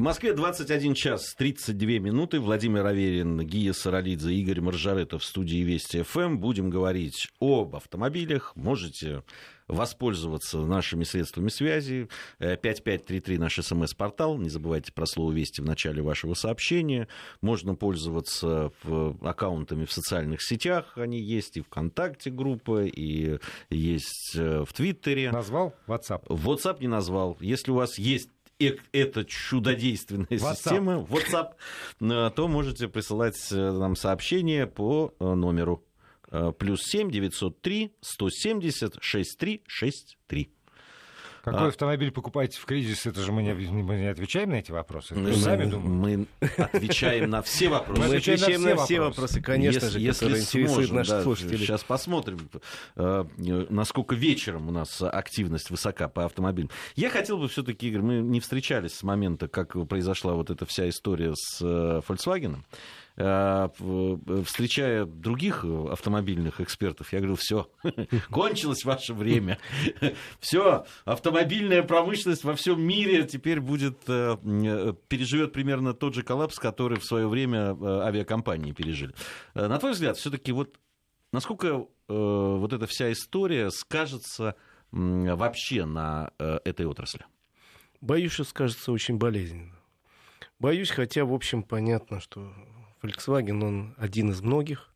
В Москве 21 час 32 минуты. Владимир Аверин, Гия Саралидзе, Игорь Маржаретов в студии Вести ФМ. Будем говорить об автомобилях. Можете воспользоваться нашими средствами связи. 5533 наш смс-портал. Не забывайте про слово «Вести» в начале вашего сообщения. Можно пользоваться аккаунтами в социальных сетях. Они есть и ВКонтакте группа, и есть э, в Твиттере. Назвал WhatsApp? WhatsApp не назвал. Если у вас есть эта чудодейственная WhatsApp. система WhatsApp, э, то можете присылать э, нам сообщение по э, номеру плюс 7 903 170 6363. Какой а... автомобиль покупаете в кризис? Это же мы не, мы не отвечаем на эти вопросы. Мы, сами мы отвечаем на все вопросы. Мы отвечаем на все вопросы, конечно же, которые интересуют наших слушателей. Сейчас посмотрим, э, насколько вечером у нас активность высока по автомобилям. Я хотел бы все-таки, Игорь, мы не встречались с момента, как произошла вот эта вся история с э, Volkswagen. Э, встречая других автомобильных экспертов, я говорю, все, кончилось ваше время. Все, автомобильная промышленность во всем мире теперь будет, э, э, переживет примерно тот же коллапс, который в свое время авиакомпании пережили. На твой взгляд, все-таки вот насколько вот эта вся история скажется вообще на этой отрасли? Боюсь, что скажется очень болезненно. Боюсь, хотя, в общем, понятно, что Volkswagen, он один из многих,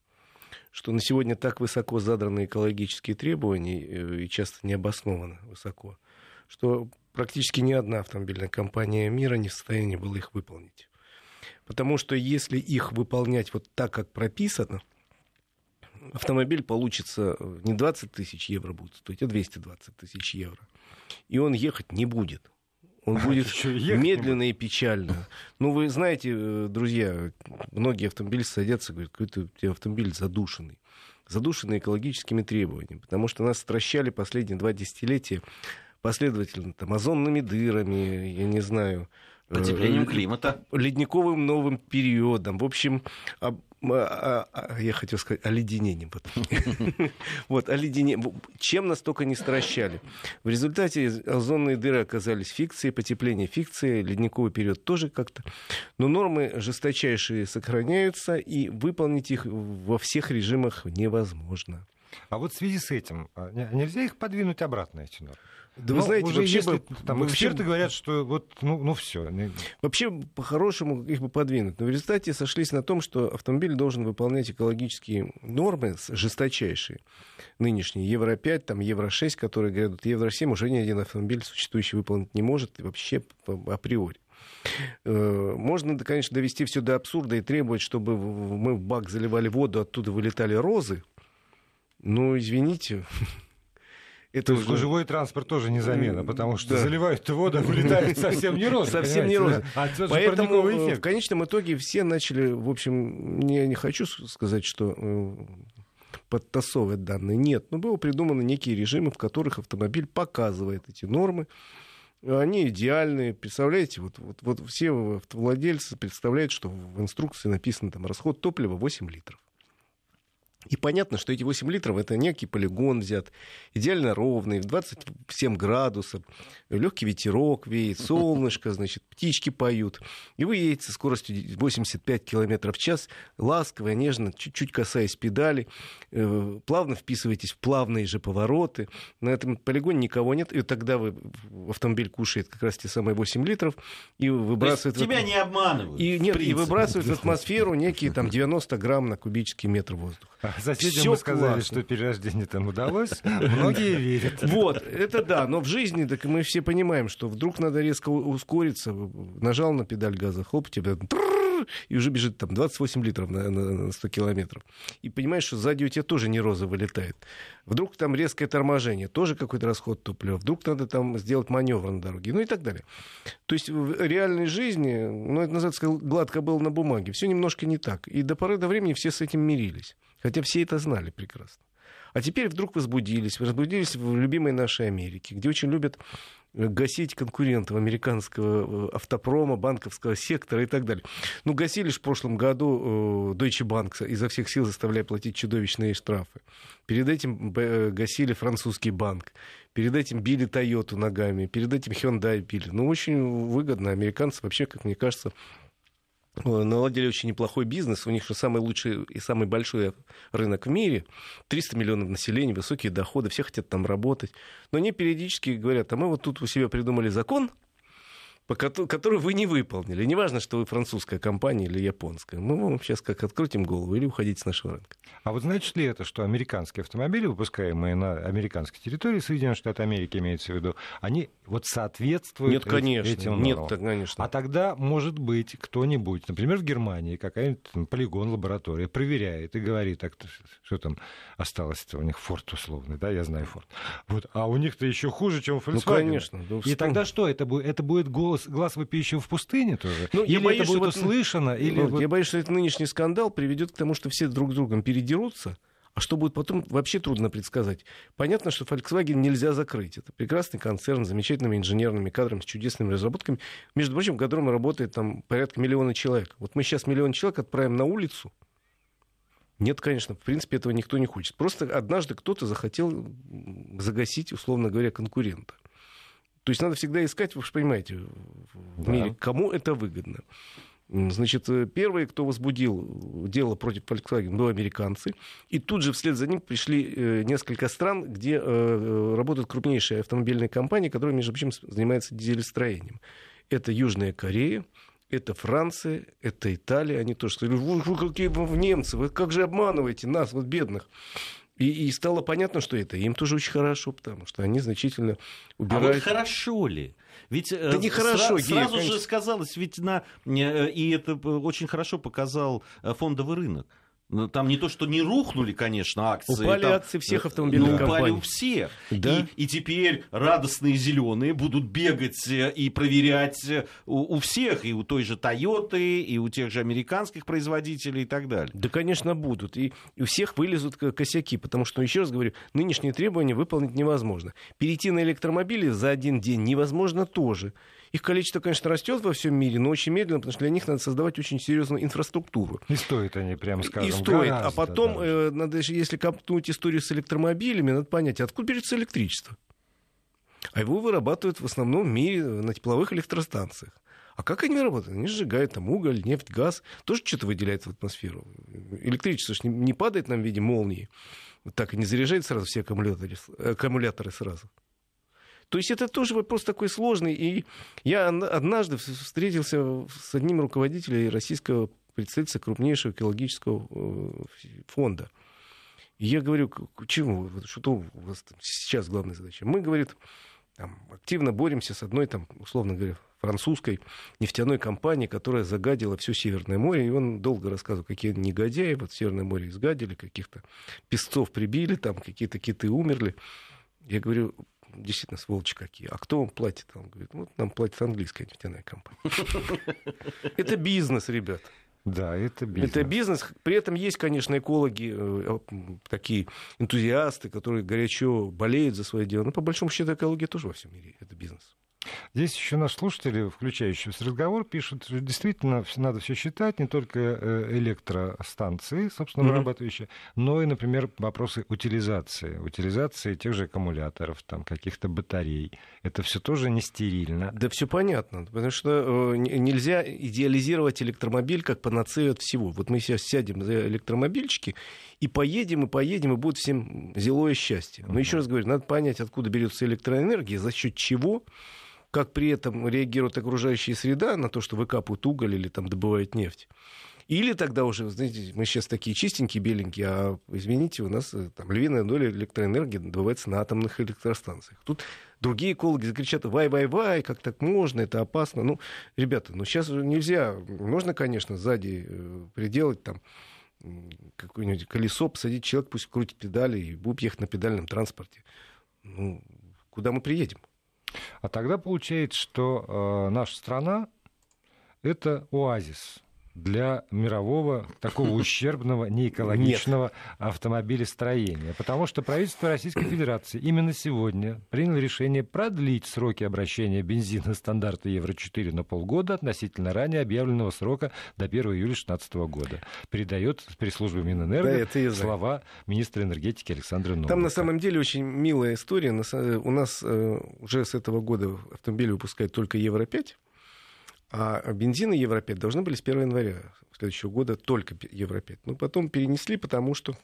что на сегодня так высоко задраны экологические требования э, и часто необоснованно высоко, что практически ни одна автомобильная компания мира не в состоянии была их выполнить. Потому что если их выполнять вот так, как прописано, автомобиль получится э, не 20 тысяч евро будет стоить, а 220 тысяч евро. И он ехать не будет он будет медленно и печально. Ну, вы знаете, э, друзья, многие автомобилисты садятся и говорят, какой-то автомобиль задушенный. Задушенный экологическими требованиями, потому что нас стращали последние два десятилетия последовательно там, озонными дырами, я не знаю, Потеплением э, климата. Ледниковым новым периодом. В общем, а, а, я хотел сказать, оледенением вот, оледенение. Чем нас только не стращали. В результате озонные дыры оказались фикцией, потепление фикции, ледниковый период тоже как-то. Но нормы жесточайшие сохраняются, и выполнить их во всех режимах невозможно. А вот в связи с этим, а, нельзя их подвинуть обратно, эти нормы? Да вы ну, знаете, уже вообще если, там вообще, эксперты говорят, что вот, ну, ну все. Вообще, по-хорошему, их бы подвинуть. Но в результате сошлись на том, что автомобиль должен выполнять экологические нормы жесточайшие. Нынешние Евро-5, там Евро-6, которые говорят, Евро-7 уже ни один автомобиль существующий выполнить не может вообще априори. Э, можно, конечно, довести все до абсурда и требовать, чтобы мы в бак заливали воду, оттуда вылетали розы. Ну, извините, это уже... живой транспорт тоже не замена, потому что да. заливают воду, вылетает совсем не роза. Совсем не роза. А Поэтому э, в конечном итоге все начали, в общем, я не хочу сказать, что э, подтасовывать данные. Нет, но было придуманы некие режимы, в которых автомобиль показывает эти нормы. Они идеальные. Представляете, вот, вот, вот все автовладельцы представляют, что в инструкции написано там расход топлива 8 литров. И понятно, что эти 8 литров это некий полигон взят, идеально ровный, в 27 градусов, легкий ветерок веет, солнышко, значит, птички поют. И вы едете со скоростью 85 километров в час, ласково, нежно, чуть-чуть касаясь педали, э, плавно вписываетесь в плавные же повороты. На этом полигоне никого нет, и тогда вы, автомобиль кушает как раз те самые 8 литров и выбрасывает... тебя в... не обманывают. И, нет, и выбрасывает в атмосферу некие там 90 грамм на кубический метр воздуха. Соседям мы сказали, классно. что перерождение там удалось. Многие верят. Вот, это да. Но в жизни так мы все понимаем, что вдруг надо резко ускориться. Нажал на педаль газа, хлоп, тебя и уже бежит там 28 литров на, на 100 километров. И понимаешь, что сзади у тебя тоже не роза вылетает. Вдруг там резкое торможение, тоже какой-то расход топлива. Вдруг надо там сделать маневр на дороге, ну и так далее. То есть в реальной жизни, ну это называется гладко было на бумаге, все немножко не так. И до поры до времени все с этим мирились. Хотя все это знали прекрасно. А теперь вдруг возбудились, возбудились в любимой нашей Америке, где очень любят гасить конкурентов американского э, автопрома, банковского сектора и так далее. Ну, гасили же в прошлом году э, Deutsche Bank, изо всех сил заставляя платить чудовищные штрафы. Перед этим э, гасили французский банк. Перед этим били Тойоту ногами. Перед этим Hyundai били. Ну, очень выгодно. Американцы вообще, как мне кажется, наладили очень неплохой бизнес. У них же самый лучший и самый большой рынок в мире. 300 миллионов населения, высокие доходы, все хотят там работать. Но они периодически говорят, а мы вот тут у себя придумали закон, которую вы не выполнили. Неважно, что вы французская компания или японская. Мы вам сейчас как открутим голову или уходите с нашего рынка. А вот значит ли это, что американские автомобили, выпускаемые на американской территории, Соединенных Штатов Америки имеется в виду, они вот соответствуют нет, конечно, этим Нет, конечно. А тогда, может быть, кто-нибудь, например, в Германии, какая-нибудь полигон, лаборатория, проверяет и говорит, так, что там осталось у них форт условный, да, я знаю форт. Вот, а у них-то еще хуже, чем у Volkswagen. Ну, конечно. Да, и тогда что, это будет, это будет голос, глаз вопиющего в пустыне тоже? Ну, или я боюсь, это будет вот, услышано? Или ну, вот... Я боюсь, что этот нынешний скандал приведет к тому, что все друг с другом передерутся, а что будет потом, вообще трудно предсказать. Понятно, что Volkswagen нельзя закрыть. Это прекрасный концерн с замечательными инженерными кадрами, с чудесными разработками, между прочим, в котором работает там порядка миллиона человек. Вот мы сейчас миллион человек отправим на улицу, нет, конечно, в принципе, этого никто не хочет. Просто однажды кто-то захотел загасить, условно говоря, конкурента. То есть надо всегда искать, вы же понимаете, в мире, кому это выгодно. Значит, э, первые, кто возбудил дело против Volkswagen, были американцы. И тут же вслед за ним пришли э, несколько стран, где э, работают крупнейшие автомобильные компании, которые, между прочим, занимаются дизелестроением. Это Южная Корея, это Франция, это Италия. Они тоже сказали, вы, вы какие вы немцы, вы как же обманываете нас, вот бедных. И, и стало понятно, что это им тоже очень хорошо, потому что они значительно убирают... А вот хорошо ли? Ведь э, да нехорошо, сра- сразу же сказалось, ведь на... Э, и это очень хорошо показал э, фондовый рынок ну, там не то, что не рухнули, конечно, акции. Упали там, акции всех автомобильных ну, компаний. Упали у всех. Да? И, и теперь радостные зеленые будут бегать э, и проверять э, у, у всех, и у той же Тойоты, и у тех же американских производителей и так далее. Да, конечно, будут. И, и у всех вылезут косяки, потому что, еще раз говорю, нынешние требования выполнить невозможно. Перейти на электромобили за один день невозможно тоже. Их количество, конечно, растет во всем мире, но очень медленно, потому что для них надо создавать очень серьезную инфраструктуру. И стоит они, прямо скажем, И стоит. А потом, э, надо, если копнуть историю с электромобилями, надо понять, откуда берется электричество. А его вырабатывают в основном в мире на тепловых электростанциях. А как они работают? Они сжигают там уголь, нефть, газ. Тоже что-то выделяют в атмосферу. Электричество же не падает нам в виде молнии. Так и не заряжает сразу все аккумуляторы, аккумуляторы сразу. То есть это тоже вопрос такой сложный. И я однажды встретился с одним руководителем российского представительства крупнейшего экологического э, фонда. И я говорю, чему? Что у вас сейчас главная задача? Мы, говорит, там, активно боремся с одной, там, условно говоря, французской нефтяной компанией, которая загадила все Северное море. И он долго рассказывал, какие негодяи вот Северное море изгадили, каких-то песцов прибили, там какие-то киты умерли. Я говорю, действительно сволочи какие. А кто вам платит? Он говорит, вот нам платит английская нефтяная компания. Это бизнес, ребят. Да, это бизнес. Это бизнес. При этом есть, конечно, экологи, э, такие энтузиасты, которые горячо болеют за свое дело. Но по большому счету экология тоже во всем мире это бизнес. Здесь еще наши слушатели, включающиеся разговор, пишут, что действительно надо все считать, не только э, электростанции, собственно, mm-hmm. вырабатывающие, но и, например, вопросы утилизации. Утилизации тех же аккумуляторов, там, каких-то батарей. Это все тоже не стерильно. Да все понятно, потому что э, нельзя идеализировать электромобиль как панацею от всего. Вот мы сейчас сядем за электромобильчики и поедем, и поедем, и будет всем зелое счастье. Но mm-hmm. еще раз говорю, надо понять, откуда берется электроэнергия, за счет чего как при этом реагирует окружающая среда на то, что выкапывают уголь или там добывают нефть. Или тогда уже, знаете, мы сейчас такие чистенькие, беленькие, а, извините, у нас э, там львиная доля электроэнергии добывается на атомных электростанциях. Тут другие экологи закричат, вай-вай-вай, как так можно, это опасно. Ну, ребята, ну сейчас нельзя, можно, конечно, сзади э, приделать там какое-нибудь колесо, посадить человек, пусть крутит педали и будет ехать на педальном транспорте. Ну, куда мы приедем? А тогда получается, что э, наша страна это оазис для мирового такого ущербного, неэкологичного автомобилестроения. Потому что правительство Российской Федерации именно сегодня приняло решение продлить сроки обращения бензина стандарта Евро-4 на полгода относительно ранее объявленного срока до 1 июля 2016 года. Передает пресс-служба Минэнерго да, слова министра энергетики Александра Новика. Там на самом деле очень милая история. У нас э, уже с этого года автомобили выпускают только Евро-5. А бензины Евро-5 должны были с 1 января следующего года только Евро-5. Но потом перенесли, потому что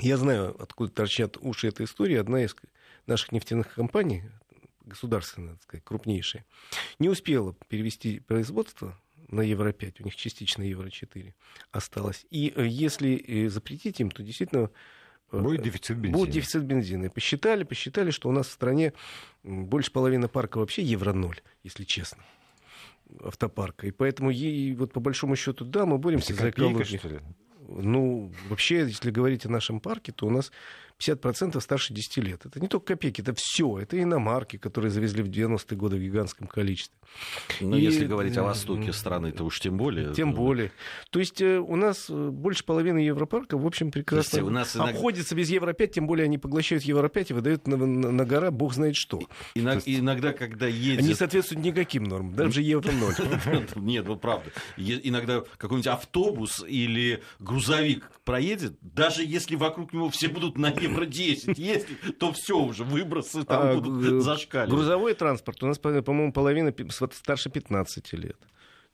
я знаю, откуда торчат уши этой истории. Одна из наших нефтяных компаний, государственная, так сказать, крупнейшая, не успела перевести производство на Евро-5, у них частично Евро-4 осталось. И э, если э, запретить им, то действительно э, Будет дефицит бензина. Будет дефицит бензина. И посчитали, посчитали, что у нас в стране больше половины парка вообще евро-0, если честно автопарка. И поэтому ей, вот по большому счету, да, мы боремся за экологию. Ну, вообще, если говорить о нашем парке, то у нас 50% старше 10 лет. Это не только копейки, это все. Это иномарки, которые завезли в 90-е годы в гигантском количестве. Ну, и... если говорить о востоке страны, то уж тем более. Тем более. То есть э, у нас э, больше половины Европарка, в общем, прекрасно у нас иногда... обходится без Евро-5, тем более они поглощают Евро-5 и выдают на, на, на гора бог знает что. Иногда, есть... иногда когда едет... Они соответствуют никаким нормам, даже Евро-0. Нет, вот правда. Иногда какой-нибудь автобус или грузовик проедет, даже если вокруг него все будут на евро 10, если, то все уже, выбросы там а, будут зашкаливать. Грузовой транспорт у нас, по-моему, половина старше 15 лет.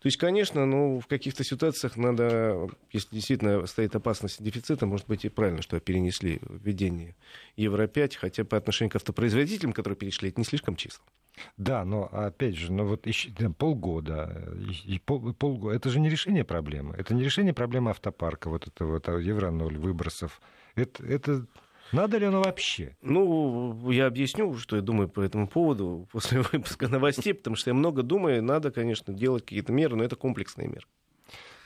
То есть, конечно, ну, в каких-то ситуациях надо, если действительно стоит опасность дефицита, может быть и правильно, что перенесли введение Евро-5, хотя по отношению к автопроизводителям, которые перешли, это не слишком числа. Да, но опять же, ну вот еще, полгода, и пол, полгода, это же не решение проблемы. Это не решение проблемы автопарка, вот этого вот, Евро-0, выбросов. Это, это надо ли оно вообще? Ну, я объясню, что я думаю по этому поводу после выпуска новостей, потому что я много думаю, надо, конечно, делать какие-то меры, но это комплексные меры.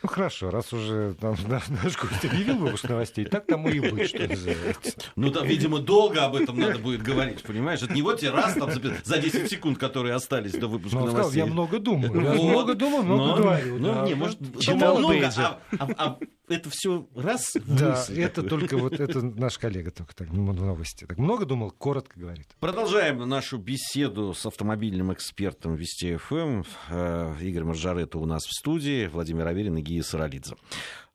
Ну хорошо, раз уже там, наш гость объявил выпуск новостей, так тому и быть, что называется. Ну там, видимо, долго об этом надо будет говорить, понимаешь? Это не вот тебе раз там за 10 секунд, которые остались до выпуска Но новостей. Сказал, я много думаю. Я вот. много думаю, много но, говорю. Ну, да. не, может, читал много, а, а, а это все раз Да, это только вот это наш коллега только так ну, новости. Так много думал, коротко говорит. Продолжаем нашу беседу с автомобильным экспертом Вести ФМ. Э, Игорь Маржарета у нас в студии, Владимир Аверин и Гия Саралидзе.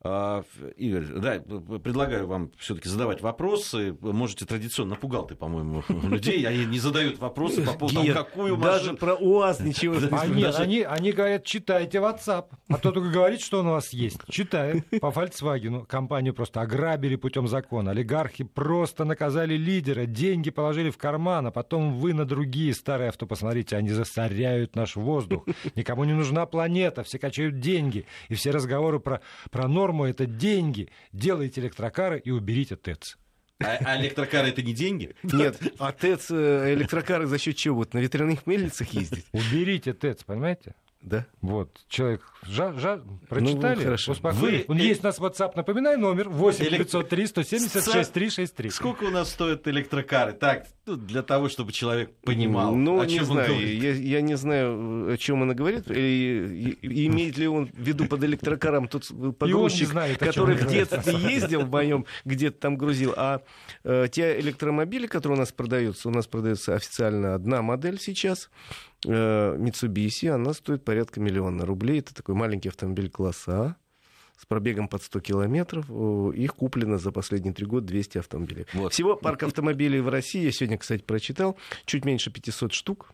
А, Игорь, да, предлагаю вам все-таки задавать вопросы. Можете традиционно напугал ты, по-моему, людей. Они не задают вопросы по поводу того, какую Даже про УАЗ ничего не они, они, они говорят, читайте WhatsApp. А то только говорит, что он у вас есть. Читаем. По Volkswagen компанию просто ограбили путем закона. Олигархи просто наказали лидера, деньги положили в карман, а потом вы на другие старые авто посмотрите, они засоряют наш воздух. Никому не нужна планета, все качают деньги. И все разговоры про, про норму форму, это деньги. Делайте электрокары и уберите ТЭЦ. А, а электрокары это не деньги? Нет, а ТЭЦ, э, электрокары за счет чего? Вот на ветряных мельницах ездить? Уберите ТЭЦ, понимаете? Да. Вот, человек, жа, жа, прочитали, ну, хорошо. успокоились. Вы... Есть у нас WhatsApp, напоминаю, номер 8 903 176 363. Сколько у нас стоят электрокары? Так, для того, чтобы человек понимал, ну, о чем не знаю, я, я не знаю, о чем она говорит, и, и, имеет ли он в виду под электрокаром тот погрузчик, знает, который в детстве ездил в моем, где-то там грузил, а э, те электромобили, которые у нас продаются, у нас продается официально одна модель сейчас, Э, Mitsubishi, она стоит порядка миллиона рублей. Это такой маленький автомобиль класса А с пробегом под 100 километров. Их куплено за последние три года 200 автомобилей. Вот. Всего парк автомобилей в России, я сегодня, кстати, прочитал, чуть меньше 500 штук.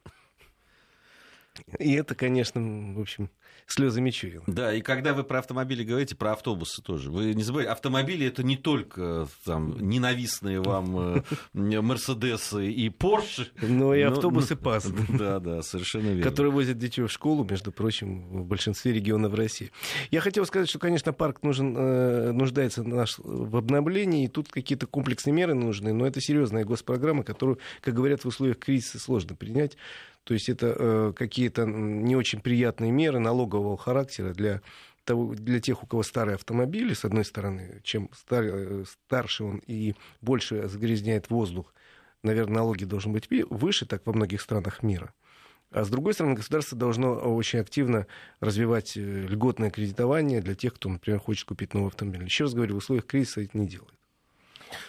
И это, конечно, в общем, слезами чуял. Да, и когда вы про автомобили говорите, про автобусы тоже, вы не забывайте, автомобили это не только там ненавистные вам э, Мерседесы и Порше. Но и автобусы ПАС. Да, да, совершенно верно. Которые возят детей в школу, между прочим, в большинстве регионов России. Я хотел сказать, что, конечно, парк нужен, э, нуждается наш в обновлении, и тут какие-то комплексные меры нужны, но это серьезная госпрограмма, которую, как говорят, в условиях кризиса сложно принять. То есть это э, какие-то не очень приятные меры налогового характера для того, для тех, у кого старые автомобили, с одной стороны, чем стар, э, старше он и больше загрязняет воздух, наверное, налоги должны быть выше, так во многих странах мира. А с другой стороны, государство должно очень активно развивать э, льготное кредитование для тех, кто, например, хочет купить новый автомобиль. Еще раз говорю, в условиях кризиса это не делает.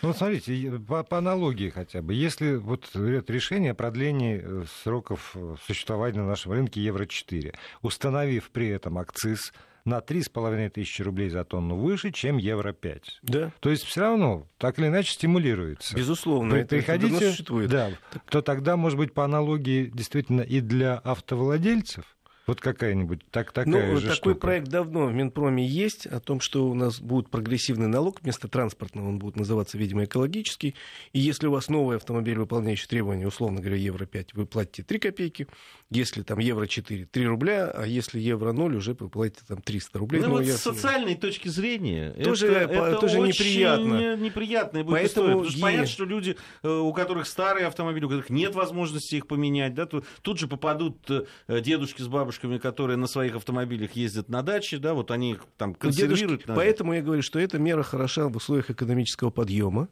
Ну, вот смотрите, по, по аналогии хотя бы, если вот это решение о продлении э, сроков э, существования на нашем рынке Евро-4, установив при этом акциз на 3,5 тысячи рублей за тонну выше, чем Евро-5. Да. То есть все равно так или иначе стимулируется. Безусловно. При, приходите, это существует. Да, так... то тогда, может быть, по аналогии действительно и для автовладельцев вот какая-нибудь так, такая ну, же такой штука. проект давно в Минпроме есть, о том, что у нас будет прогрессивный налог, вместо транспортного он будет называться, видимо, экологический. И если у вас новый автомобиль, выполняющий требования, условно говоря, Евро-5, вы платите 3 копейки, если там Евро-4, 3 рубля, а если Евро-0, уже вы платите там 300 рублей. Ну, ну вот с социальной точки зрения тоже, это, это тоже очень неприятно. неприятная будет Поэтому история. Потому что е... понятно, что люди, э, у которых старые автомобили, у которых нет возможности их поменять, да, тут, тут же попадут э, дедушки с бабушками, которые на своих автомобилях ездят на даче, да, вот они их там консервируют. Дедушки, поэтому я говорю, что эта мера хороша в условиях экономического подъема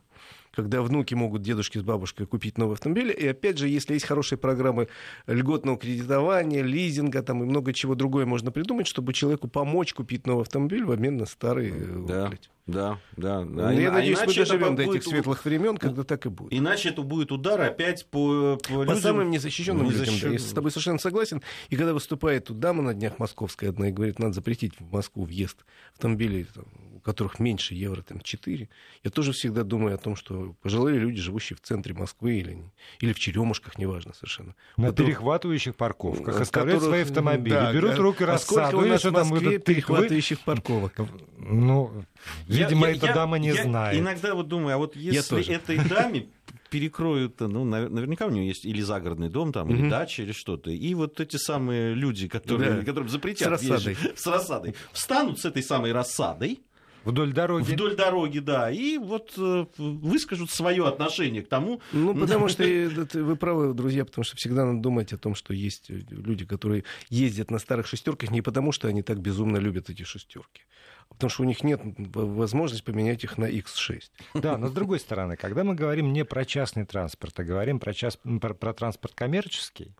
когда внуки могут дедушке с бабушкой купить новый автомобиль. И опять же, если есть хорошие программы льготного кредитования, лизинга там, и много чего другое можно придумать, чтобы человеку помочь купить новый автомобиль в обмен на старый э, да. Да, да, да. Ну, я а надеюсь, мы доживем до этих светлых времен, когда так и будет. Иначе это будет удар опять по, по, по людям... самым незащищенным Незащищен... людям. Да, я с тобой совершенно согласен. И когда выступает тут дама на днях московская одна и говорит, надо запретить в Москву въезд автомобилей, там, у которых меньше евро, там, 4, я тоже всегда думаю о том, что пожилые люди, живущие в центре Москвы или, или в Черемушках, неважно совершенно. На которых... перехватывающих парковках оставляют свои автомобили, да, берут да, руки рассаду. у нас в Москве там, перехватывающих парковок? Ну, Видимо, я, эта я, дама не я знает. Иногда вот думаю, а вот если этой даме перекроют, ну, наверняка у нее есть или загородный дом, там, или дача, или что-то. И вот эти самые люди, которые, да. которым запретят с рассадой. с рассадой, встанут с этой самой рассадой, Вдоль дороги. Вдоль дороги, да. И вот э, выскажут свое отношение к тому. Ну, потому что вы правы, друзья, потому что всегда надо думать о том, что есть люди, которые ездят на старых шестерках не потому, что они так безумно любят эти шестерки, а потому что у них нет возможности поменять их на X6. Да, но с другой стороны, когда мы говорим не про частный транспорт, а говорим про, час, про, про транспорт коммерческий,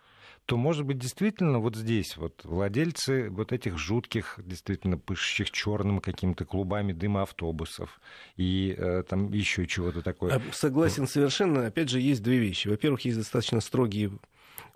то, может быть, действительно вот здесь вот владельцы вот этих жутких, действительно пышущих черным какими-то клубами дыма автобусов и э, там еще чего-то такое. Согласен совершенно. Опять же, есть две вещи. Во-первых, есть достаточно строгие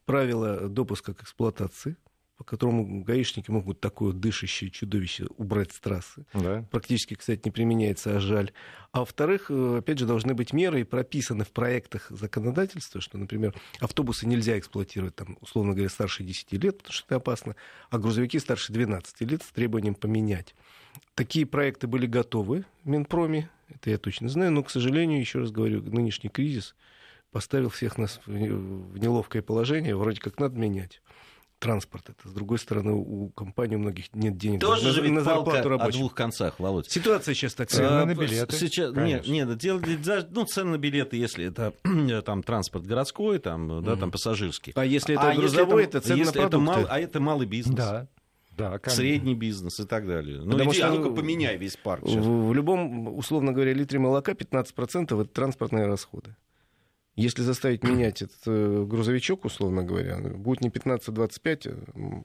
правила допуска к эксплуатации по которому гаишники могут такое дышащее чудовище убрать с трассы. Да. Практически, кстати, не применяется, а жаль. А во-вторых, э, опять же, должны быть меры и прописаны в проектах законодательства, что, например, автобусы нельзя эксплуатировать, там, условно говоря, старше 10 лет, потому что это опасно, а грузовики старше 12 лет с требованием поменять. Такие проекты были готовы в Минпроме, это я точно знаю, но, к сожалению, еще раз говорю, нынешний кризис поставил всех нас в неловкое положение, вроде как надо менять транспорт. Это, с другой стороны, у компании у многих нет денег Тоже на, же на зарплату рабочих. о двух концах, Володь. Ситуация сейчас такая. Цены а, на билеты. Сейчас, нет, нет, дело, ну, цены на билеты, если это там транспорт городской, там, да, там пассажирский. А если это а грузовой, если это цены если на продукты. Это мал, а это малый бизнес. Да. Да, средний бизнес и так далее. Ну, Потому иди, что, а ну-ка поменяй весь парк. Сейчас. В, в любом, условно говоря, литре молока 15% это транспортные расходы. Если заставить менять этот э, грузовичок, условно говоря, будет не 15-25,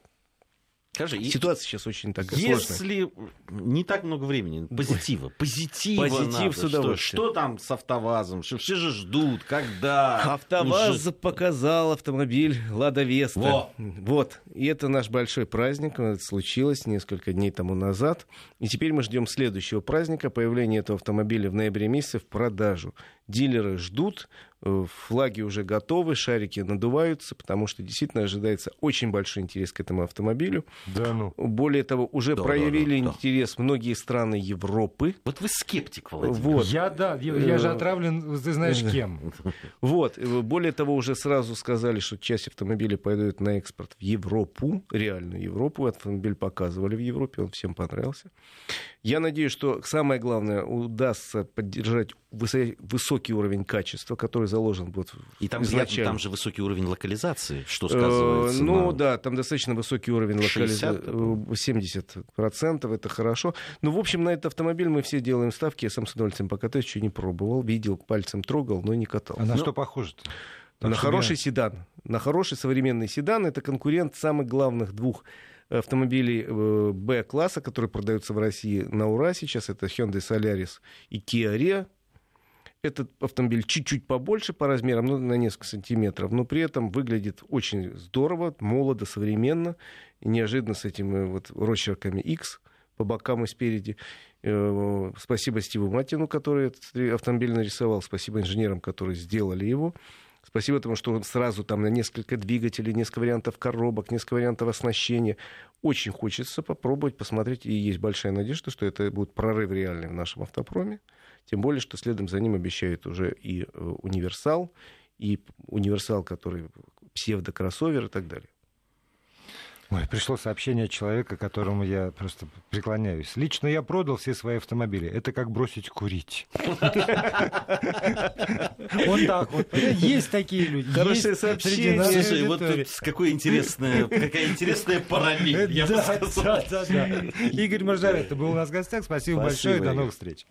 Скажи, Ситуация сейчас очень такая если сложная. не так много времени, позитива, позитива Позитив надо, с удовольствием. Что, что там с АвтоВАЗом? Что все же ждут, когда? АвтоВАЗ уже... показал автомобиль Лада Веста. Во. Вот. И это наш большой праздник. Это случилось несколько дней тому назад. И теперь мы ждем следующего праздника, появления этого автомобиля в ноябре месяце в продажу. Дилеры ждут, Э, флаги уже готовы, шарики надуваются, потому что действительно ожидается очень большой интерес к этому автомобилю. Да, ну. Более того, уже да, проявили да, да, интерес да. многие страны Европы. Вот вы скептик, Владимир. Вот. Я, да, я, я же э, отравлен, ты знаешь, кем. Вот. Э, более того, уже сразу сказали, что часть автомобилей пойдет на экспорт в Европу, реальную Европу. Автомобиль показывали в Европе, он всем понравился. Я надеюсь, что самое главное, удастся поддержать высокий уровень качества, который заложен вот И там, изначально. там же высокий уровень локализации, что э, сказывается? Ну на... да, там достаточно высокий уровень локализации. 70% это хорошо. Ну, в общем, на этот автомобиль мы все делаем ставки. Я сам с удовольствием покатаюсь, еще не пробовал. Видел, пальцем трогал, но не катал. А на но... что похоже-то? Так на хороший я... седан. на хороший современный седан. Это конкурент самых главных двух автомобилей э, Б-класса, которые продаются в России на ура сейчас. Это Hyundai Solaris и Kia Rio. Этот автомобиль чуть-чуть побольше по размерам, ну, на несколько сантиметров, но при этом выглядит очень здорово, молодо, современно, и неожиданно с этими вот росчерками X по бокам и спереди. Э, спасибо Стиву Матину, который этот автомобиль нарисовал, спасибо инженерам, которые сделали его. Спасибо тому, что он сразу там на несколько двигателей, несколько вариантов коробок, несколько вариантов оснащения. Очень хочется попробовать, посмотреть, и есть большая надежда, что это будет прорыв реальный в нашем автопроме. Тем более, что следом за ним обещают уже и э, универсал, и универсал, который псевдокроссовер и так далее. Ой, пришло сообщение от человека, которому я просто преклоняюсь. Лично я продал все свои автомобили. Это как бросить курить. Вот так вот. Есть такие люди. Хорошее сообщение. Слушай, вот какая интересная, какая интересная параллель, я бы сказал. Игорь Маржарет был у нас в гостях. Спасибо большое. До новых встреч.